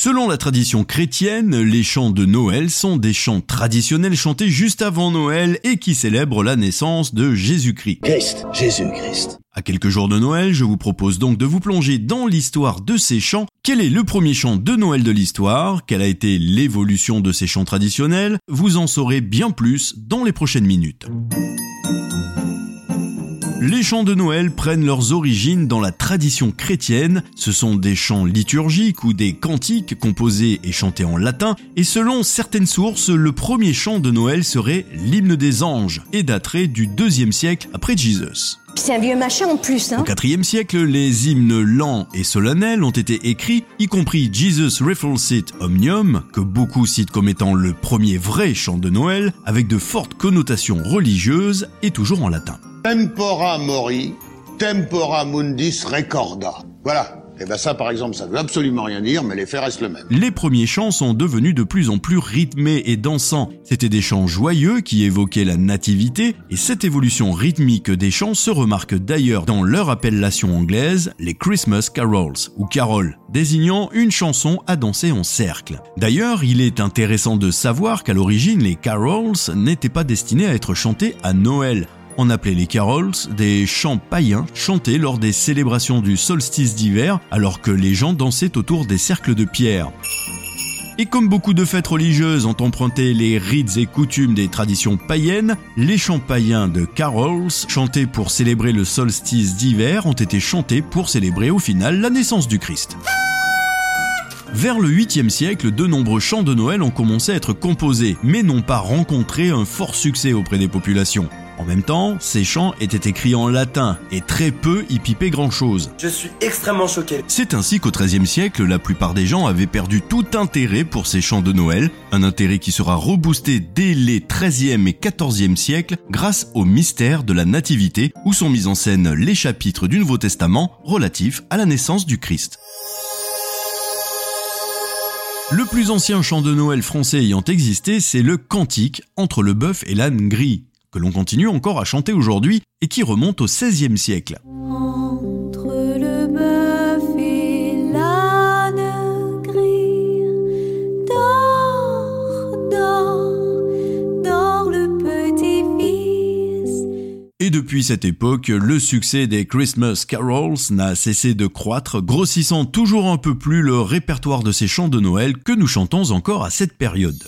Selon la tradition chrétienne, les chants de Noël sont des chants traditionnels chantés juste avant Noël et qui célèbrent la naissance de Jésus-Christ. Christ, Jésus-Christ. À quelques jours de Noël, je vous propose donc de vous plonger dans l'histoire de ces chants. Quel est le premier chant de Noël de l'histoire? Quelle a été l'évolution de ces chants traditionnels? Vous en saurez bien plus dans les prochaines minutes. Les chants de Noël prennent leurs origines dans la tradition chrétienne. Ce sont des chants liturgiques ou des cantiques composés et chantés en latin. Et selon certaines sources, le premier chant de Noël serait l'hymne des anges et daterait du deuxième siècle après Jésus. C'est un vieux machin en plus, hein Au IVe siècle, les hymnes lents et solennels ont été écrits, y compris Jesus Refulsit Omnium, que beaucoup citent comme étant le premier vrai chant de Noël, avec de fortes connotations religieuses et toujours en latin. Tempora mori, tempora mundis recorda. Voilà. Et ben ça, par exemple, ça veut absolument rien dire, mais les faits le même. Les premiers chants sont devenus de plus en plus rythmés et dansants. C'étaient des chants joyeux qui évoquaient la nativité, et cette évolution rythmique des chants se remarque d'ailleurs dans leur appellation anglaise, les Christmas carols, ou carols, désignant une chanson à danser en cercle. D'ailleurs, il est intéressant de savoir qu'à l'origine, les carols n'étaient pas destinés à être chantés à Noël. On appelait les carols des chants païens chantés lors des célébrations du solstice d'hiver alors que les gens dansaient autour des cercles de pierre. Et comme beaucoup de fêtes religieuses ont emprunté les rites et coutumes des traditions païennes, les chants païens de carols, chantés pour célébrer le solstice d'hiver, ont été chantés pour célébrer au final la naissance du Christ. Vers le 8e siècle, de nombreux chants de Noël ont commencé à être composés, mais n'ont pas rencontré un fort succès auprès des populations. En même temps, ces chants étaient écrits en latin et très peu y pipaient grand chose. Je suis extrêmement choqué. C'est ainsi qu'au XIIIe siècle, la plupart des gens avaient perdu tout intérêt pour ces chants de Noël, un intérêt qui sera reboosté dès les XIIIe et XIVe siècles grâce au mystère de la Nativité, où sont mis en scène les chapitres du Nouveau Testament relatifs à la naissance du Christ. Le plus ancien chant de Noël français ayant existé, c'est le Cantique entre le bœuf et l'âne gris, que l'on continue encore à chanter aujourd'hui et qui remonte au XVIe siècle. Entre le bœuf et l'âne gris, dors, dors, dors le petit fils. Et depuis cette époque, le succès des Christmas carols n'a cessé de croître, grossissant toujours un peu plus le répertoire de ces chants de Noël que nous chantons encore à cette période.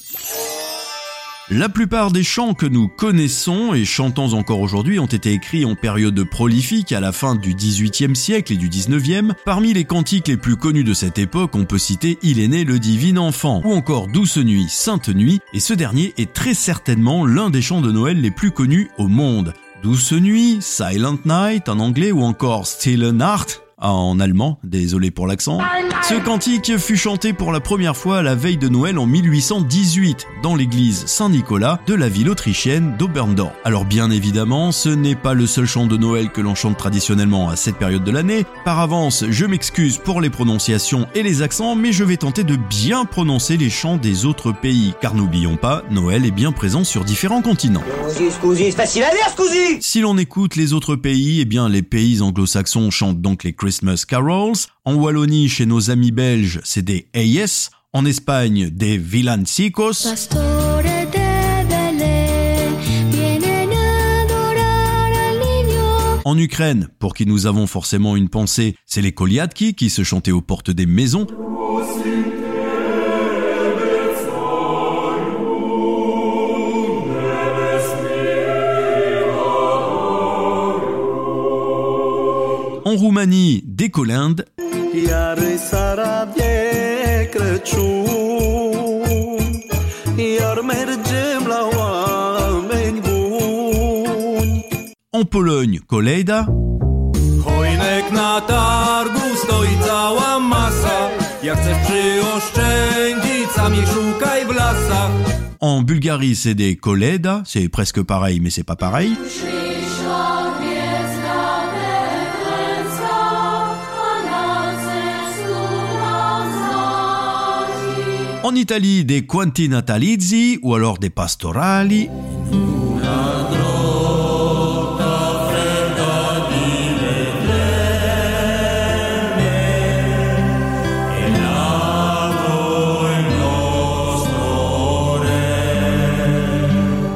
La plupart des chants que nous connaissons et chantons encore aujourd'hui ont été écrits en période prolifique à la fin du XVIIIe siècle et du XIXe. Parmi les cantiques les plus connus de cette époque, on peut citer Il est né le divin enfant ou encore Douce nuit, Sainte nuit et ce dernier est très certainement l'un des chants de Noël les plus connus au monde. Douce nuit, Silent Night en anglais ou encore Stille Nacht en allemand, désolé pour l'accent. Ce cantique fut chanté pour la première fois à la veille de Noël en 1818 dans l'église Saint-Nicolas de la ville autrichienne d'Oberndorf. Alors bien évidemment, ce n'est pas le seul chant de Noël que l'on chante traditionnellement à cette période de l'année. Par avance, je m'excuse pour les prononciations et les accents, mais je vais tenter de bien prononcer les chants des autres pays, car n'oublions pas, Noël est bien présent sur différents continents. Scusi, scusi, c'est facile à dire, scusi Si l'on écoute les autres pays, eh bien les pays anglo-saxons chantent donc les Christmas carols. En Wallonie, chez nos amis belges, c'est des AS. En Espagne, des villancicos. En Ukraine, pour qui nous avons forcément une pensée, c'est les koliadki qui se chantaient aux portes des maisons. En Roumanie, des colindes. En Pologne, kolejda. En Bulgarie, c'est des koleda. C'est presque pareil, mais c'est pas pareil. En Italie, des Quanti Natalizzi ou alors des Pastorali.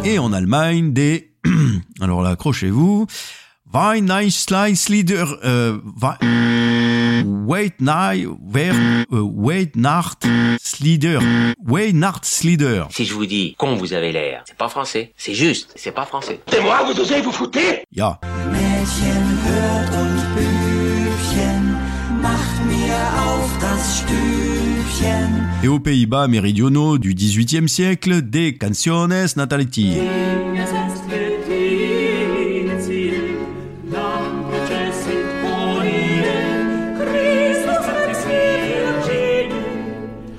Et en Allemagne, des... Alors là, accrochez-vous. Weihnachtslieder, euh, euh, Weihnachtslieder, Weihnachtslieder. Si je vous dis con vous avez l'air, c'est pas français. C'est juste, c'est pas français. Ja. Mädchen hört und Bübchen, macht mir auf das Stübchen. Et aux Pays-Bas méridionaux du XVIIIe siècle, des canciones natalitiae.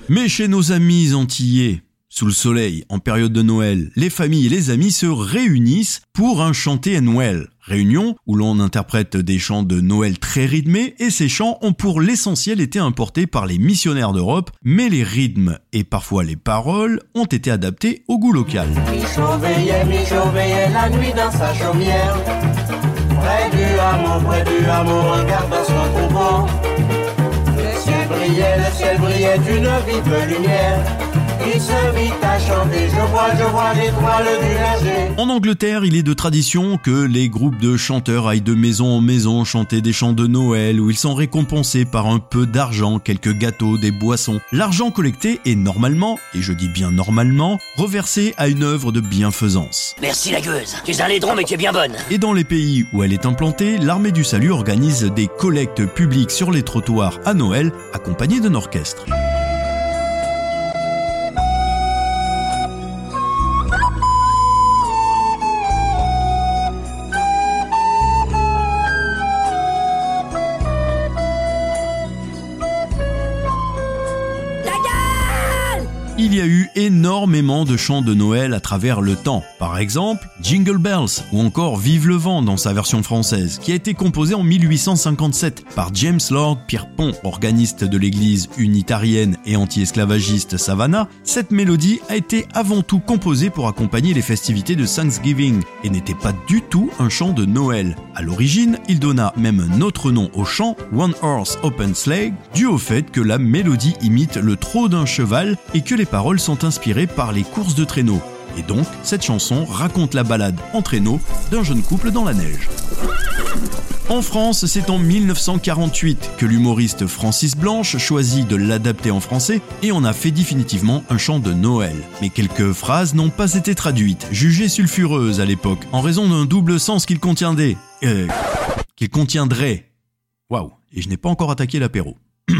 Mais chez nos amis antillais, sous le soleil, en période de Noël, les familles et les amis se réunissent pour un chanté à Noël. Réunion où l'on interprète des chants de Noël très rythmés et ces chants ont pour l'essentiel été importés par les missionnaires d'Europe, mais les rythmes et parfois les paroles ont été adaptés au goût local. Brillait, le ciel brillait d'une vive lumière. Il se mit à chanter, je vois, je vois l'étoile du verger. En Angleterre, il est de tradition que les groupes de chanteurs aillent de maison en maison chanter des chants de Noël où ils sont récompensés par un peu d'argent, quelques gâteaux, des boissons. L'argent collecté est normalement, et je dis bien normalement, reversé à une œuvre de bienfaisance. Merci la gueuse. Tu es un laidron, mais tu es bien bonne. Et dans les pays où elle est implantée, l'armée du salut organise des collectes publiques sur les trottoirs à Noël, accompagnées d'un orchestre. De chants de Noël à travers le temps. Par exemple, Jingle Bells ou encore Vive le vent dans sa version française, qui a été composée en 1857 par James Lord Pierpont, organiste de l'église unitarienne et anti-esclavagiste Savannah. Cette mélodie a été avant tout composée pour accompagner les festivités de Thanksgiving et n'était pas du tout un chant de Noël. À l'origine, il donna même un autre nom au chant, One Horse Open Sleigh, dû au fait que la mélodie imite le trot d'un cheval et que les paroles sont inspirées par les courses de traîneau. Et donc, cette chanson raconte la balade en traîneau d'un jeune couple dans la neige. En France, c'est en 1948 que l'humoriste Francis Blanche choisit de l'adapter en français et on a fait définitivement un chant de Noël. Mais quelques phrases n'ont pas été traduites, jugées sulfureuses à l'époque, en raison d'un double sens qu'il contiendrait. Euh, qu'il contiendrait. Waouh, et je n'ai pas encore attaqué l'apéro.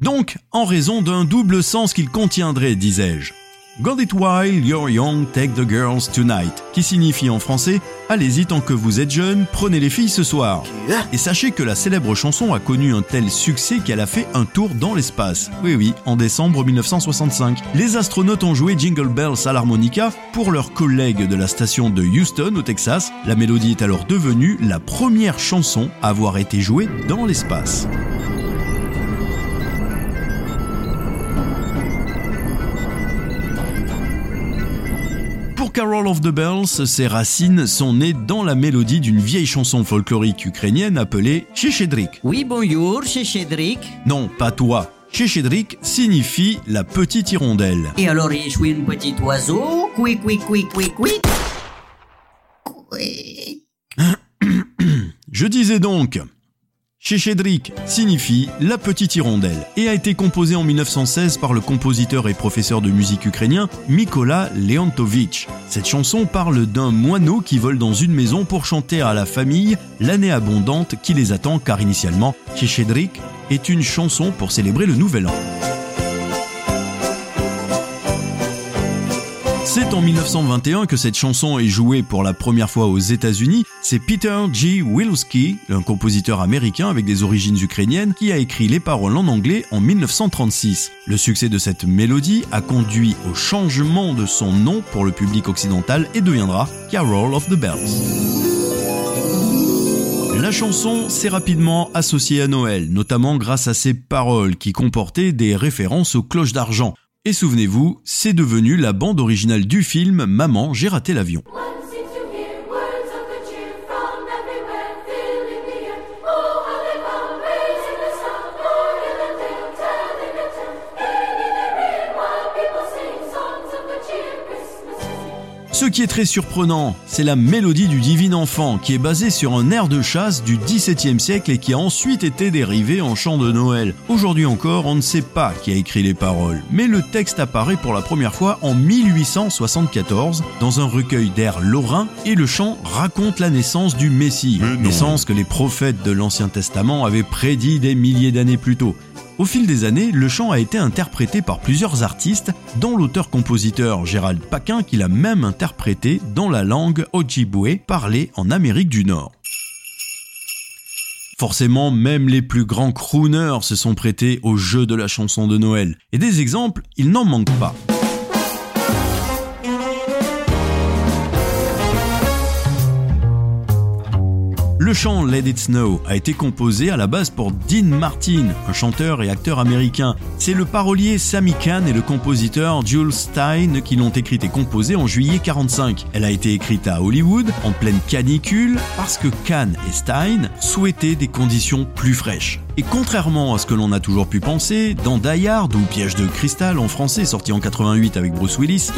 Donc, en raison d'un double sens qu'il contiendrait, disais-je. Got it while you're young, take the girls tonight, qui signifie en français Allez-y tant que vous êtes jeune, prenez les filles ce soir. Et sachez que la célèbre chanson a connu un tel succès qu'elle a fait un tour dans l'espace. Oui oui, en décembre 1965. Les astronautes ont joué Jingle Bells à l'harmonica pour leurs collègues de la station de Houston au Texas. La mélodie est alors devenue la première chanson à avoir été jouée dans l'espace. Carol of the Bells, ses racines sont nées dans la mélodie d'une vieille chanson folklorique ukrainienne appelée Sheshedrik. Oui, bonjour, Cédric. Non, pas toi. Sheshedrik signifie la petite hirondelle. Et alors, je suis un petit oiseau? Quick, quick, quick, quick. Quick. Je disais donc, Sheshedrik signifie la petite hirondelle et a été composé en 1916 par le compositeur et professeur de musique ukrainien Mikola Leontovitch. Cette chanson parle d'un moineau qui vole dans une maison pour chanter à la famille l'année abondante qui les attend car initialement Sheshedrik est une chanson pour célébrer le nouvel an. C'est en 1921 que cette chanson est jouée pour la première fois aux États-Unis. C'est Peter G. Wilski, un compositeur américain avec des origines ukrainiennes, qui a écrit les paroles en anglais en 1936. Le succès de cette mélodie a conduit au changement de son nom pour le public occidental et deviendra Carol of the Bells. La chanson s'est rapidement associée à Noël, notamment grâce à ses paroles qui comportaient des références aux cloches d'argent. Et souvenez-vous, c'est devenu la bande originale du film Maman, j'ai raté l'avion. Qui est très surprenant, c'est la mélodie du Divin Enfant, qui est basée sur un air de chasse du XVIIe siècle et qui a ensuite été dérivé en chant de Noël. Aujourd'hui encore, on ne sait pas qui a écrit les paroles, mais le texte apparaît pour la première fois en 1874 dans un recueil d'airs lorrains et le chant raconte la naissance du Messie, naissance que les prophètes de l'Ancien Testament avaient prédit des milliers d'années plus tôt. Au fil des années, le chant a été interprété par plusieurs artistes, dont l'auteur-compositeur Gérald Paquin qui l'a même interprété dans la langue Ojibwe parlée en Amérique du Nord. Forcément, même les plus grands crooners se sont prêtés au jeu de la chanson de Noël. Et des exemples, il n'en manque pas. Le chant Let It Snow a été composé à la base pour Dean Martin, un chanteur et acteur américain. C'est le parolier Sammy Kahn et le compositeur Jules Stein qui l'ont écrite et composée en juillet 45. Elle a été écrite à Hollywood en pleine canicule parce que Kahn et Stein souhaitaient des conditions plus fraîches. Et contrairement à ce que l'on a toujours pu penser, dans Die Hard ou Piège de cristal en français sorti en 88 avec Bruce Willis,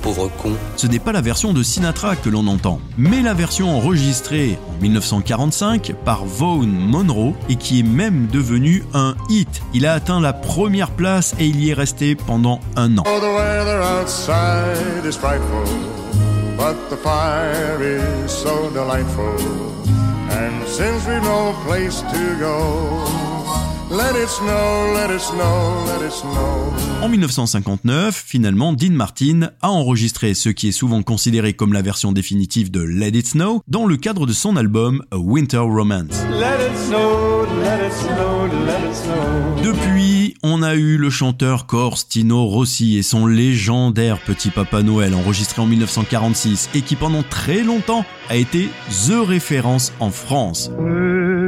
pauvre con. ce n'est pas la version de Sinatra que l'on entend, mais la version enregistrée en 1945 par Vaughn Monroe et qui est même devenue un hit. Il a atteint la première place et il y est resté pendant un an. Oh, And since we've no place to go, En 1959, finalement, Dean Martin a enregistré ce qui est souvent considéré comme la version définitive de Let It Snow dans le cadre de son album A Winter Romance. Let it snow, let it snow, let it snow. Depuis, on a eu le chanteur corse Tino Rossi et son légendaire Petit Papa Noël enregistré en 1946 et qui pendant très longtemps a été THE référence en France.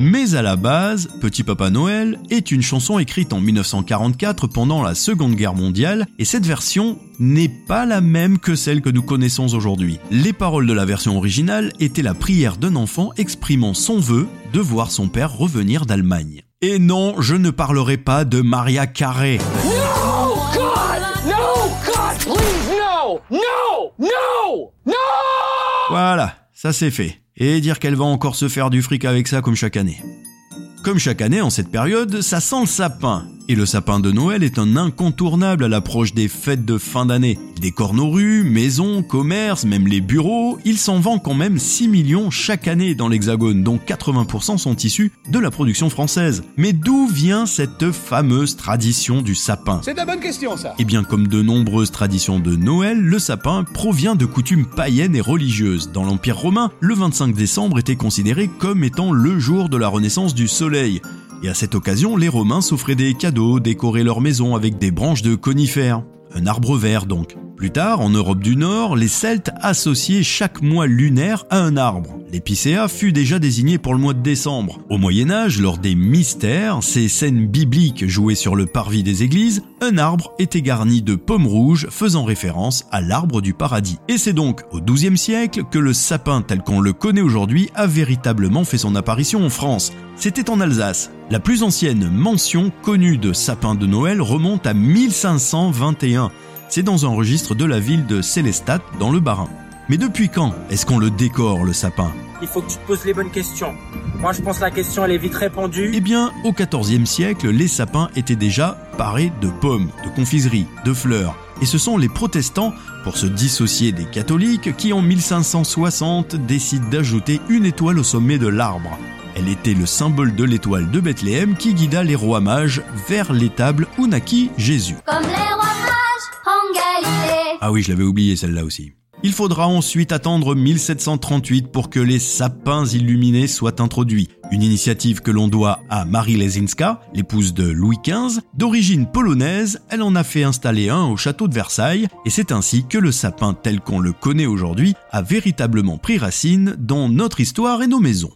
Mais à la base, Petit Papa Noël est une chanson écrite en 1944 pendant la Seconde Guerre mondiale et cette version n'est pas la même que celle que nous connaissons aujourd'hui. Les paroles de la version originale étaient la prière d'un enfant exprimant son vœu de voir son père revenir d'Allemagne. Et non, je ne parlerai pas de Maria Carey. No, God! No, God, please, no! No! No! No! Voilà, ça c'est fait. Et dire qu'elle va encore se faire du fric avec ça comme chaque année. Comme chaque année en cette période, ça sent le sapin. Et le sapin de Noël est un incontournable à l'approche des fêtes de fin d'année. Il décore nos rues, maisons, commerces, même les bureaux. Il s'en vend quand même 6 millions chaque année dans l'Hexagone, dont 80% sont issus de la production française. Mais d'où vient cette fameuse tradition du sapin? C'est la bonne question, ça. eh bien, comme de nombreuses traditions de Noël, le sapin provient de coutumes païennes et religieuses. Dans l'Empire romain, le 25 décembre était considéré comme étant le jour de la renaissance du soleil. Et à cette occasion, les Romains s'offraient des cadeaux, décoraient leur maison avec des branches de conifères. Un arbre vert donc. Plus tard, en Europe du Nord, les Celtes associaient chaque mois lunaire à un arbre. L'épicéa fut déjà désigné pour le mois de décembre. Au Moyen Âge, lors des mystères, ces scènes bibliques jouées sur le parvis des églises, un arbre était garni de pommes rouges faisant référence à l'arbre du paradis. Et c'est donc au XIIe siècle que le sapin tel qu'on le connaît aujourd'hui a véritablement fait son apparition en France. C'était en Alsace. La plus ancienne mention connue de sapin de Noël remonte à 1521. C'est dans un registre de la ville de Célestat dans le Bas-Rhin. Mais depuis quand est-ce qu'on le décore le sapin? Il faut que tu te poses les bonnes questions. Moi, je pense que la question, elle est vite répondue. Eh bien, au XIVe siècle, les sapins étaient déjà parés de pommes, de confiseries, de fleurs. Et ce sont les protestants, pour se dissocier des catholiques, qui en 1560 décident d'ajouter une étoile au sommet de l'arbre. Elle était le symbole de l'étoile de Bethléem qui guida les rois mages vers l'étable où naquit Jésus. Comme les rois mages en Galilée. Ah oui, je l'avais oublié celle-là aussi. Il faudra ensuite attendre 1738 pour que les sapins illuminés soient introduits. Une initiative que l'on doit à Marie Lesinska, l'épouse de Louis XV. D'origine polonaise, elle en a fait installer un au château de Versailles et c'est ainsi que le sapin tel qu'on le connaît aujourd'hui a véritablement pris racine dans notre histoire et nos maisons.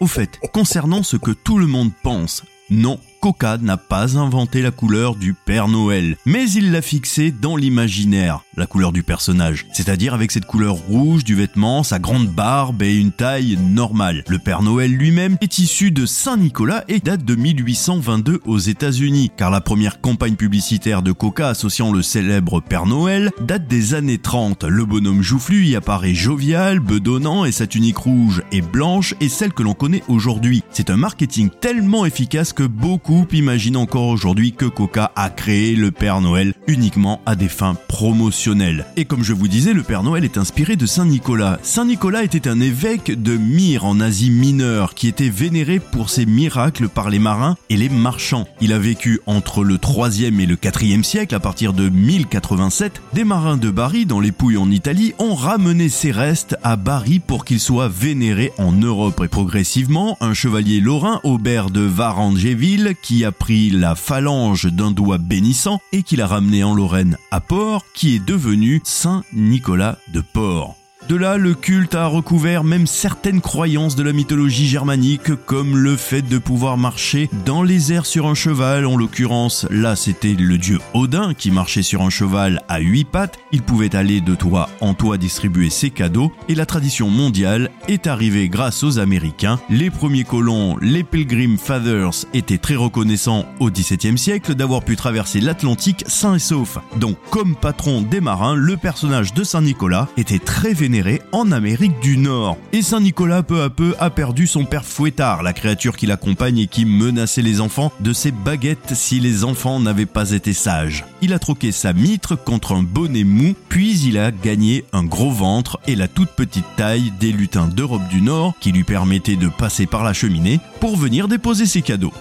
Au fait, concernant ce que tout le monde pense, non, Coca n'a pas inventé la couleur du Père Noël, mais il l'a fixée dans l'imaginaire, la couleur du personnage, c'est-à-dire avec cette couleur rouge du vêtement, sa grande barbe et une taille normale. Le Père Noël lui-même est issu de Saint-Nicolas et date de 1822 aux États-Unis, car la première campagne publicitaire de Coca associant le célèbre Père Noël date des années 30. Le bonhomme joufflu y apparaît jovial, bedonnant et sa tunique rouge et blanche est celle que l'on connaît aujourd'hui. C'est un marketing tellement efficace que beaucoup imagine encore aujourd'hui que Coca a créé le Père Noël uniquement à des fins promotionnelles. Et comme je vous disais, le Père Noël est inspiré de Saint Nicolas. Saint Nicolas était un évêque de Myre en Asie mineure qui était vénéré pour ses miracles par les marins et les marchands. Il a vécu entre le 3e et le 4e siècle à partir de 1087. Des marins de Bari dans les Pouilles en Italie ont ramené ses restes à Bari pour qu'il soit vénéré en Europe et progressivement un chevalier lorrain Aubert de Varangéville qui a pris la phalange d'un doigt bénissant et qui l'a ramené en Lorraine à Port, qui est devenu Saint Nicolas de Port. De là, le culte a recouvert même certaines croyances de la mythologie germanique, comme le fait de pouvoir marcher dans les airs sur un cheval. En l'occurrence, là, c'était le dieu Odin qui marchait sur un cheval à huit pattes. Il pouvait aller de toit en toit distribuer ses cadeaux. Et la tradition mondiale est arrivée grâce aux Américains. Les premiers colons, les Pilgrim Fathers, étaient très reconnaissants au XVIIe siècle d'avoir pu traverser l'Atlantique sain et sauf. Donc, comme patron des marins, le personnage de Saint Nicolas était très vénéré en Amérique du Nord. Et Saint Nicolas peu à peu a perdu son père fouettard, la créature qui l'accompagne et qui menaçait les enfants de ses baguettes si les enfants n'avaient pas été sages. Il a troqué sa mitre contre un bonnet mou, puis il a gagné un gros ventre et la toute petite taille des lutins d'Europe du Nord qui lui permettaient de passer par la cheminée pour venir déposer ses cadeaux.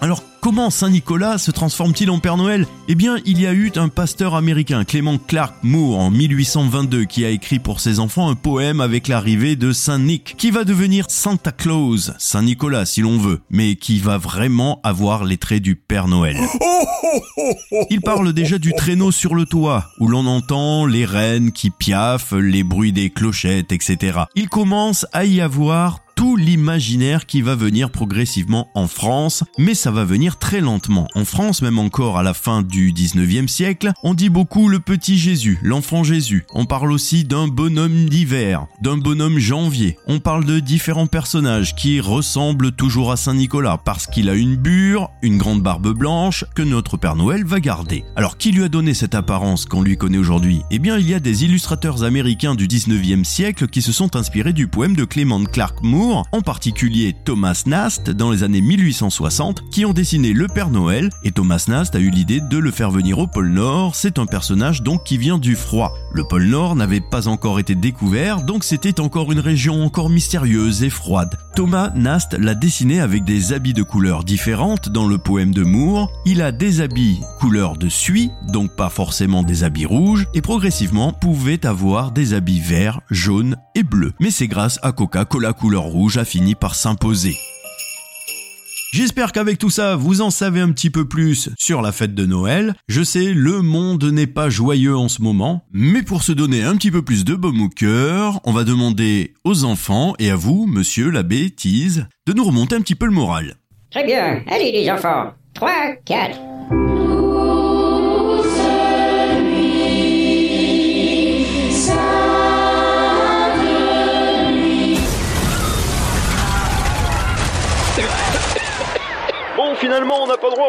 Alors comment Saint Nicolas se transforme-t-il en Père Noël? Eh bien, il y a eu un pasteur américain, Clément Clark Moore, en 1822, qui a écrit pour ses enfants un poème avec l'arrivée de Saint Nick, qui va devenir Santa Claus, Saint Nicolas si l'on veut, mais qui va vraiment avoir les traits du Père Noël. Il parle déjà du traîneau sur le toit, où l'on entend les rennes qui piaffent, les bruits des clochettes, etc. Il commence à y avoir tout l'imaginaire qui va venir progressivement en France, mais ça va venir très lentement. En France, même encore à la fin du 19e siècle, on dit beaucoup le petit Jésus, l'enfant Jésus. On parle aussi d'un bonhomme d'hiver, d'un bonhomme janvier. On parle de différents personnages qui ressemblent toujours à Saint Nicolas parce qu'il a une bure, une grande barbe blanche que notre Père Noël va garder. Alors qui lui a donné cette apparence qu'on lui connaît aujourd'hui? Eh bien, il y a des illustrateurs américains du 19e siècle qui se sont inspirés du poème de Clement Clark Moore en particulier Thomas Nast dans les années 1860, qui ont dessiné le Père Noël, et Thomas Nast a eu l'idée de le faire venir au pôle Nord, c'est un personnage donc qui vient du froid. Le pôle Nord n'avait pas encore été découvert, donc c'était encore une région encore mystérieuse et froide. Thomas Nast l'a dessiné avec des habits de couleurs différentes dans le poème de Moore. Il a des habits couleur de suie, donc pas forcément des habits rouges, et progressivement pouvait avoir des habits verts, jaunes et bleus. Mais c'est grâce à Coca-Cola couleur rouge a fini par s'imposer. J'espère qu'avec tout ça, vous en savez un petit peu plus sur la fête de Noël. Je sais, le monde n'est pas joyeux en ce moment, mais pour se donner un petit peu plus de baume au cœur, on va demander aux enfants et à vous, monsieur la bêtise, de nous remonter un petit peu le moral. Très bien. Allez les enfants. 3, 4.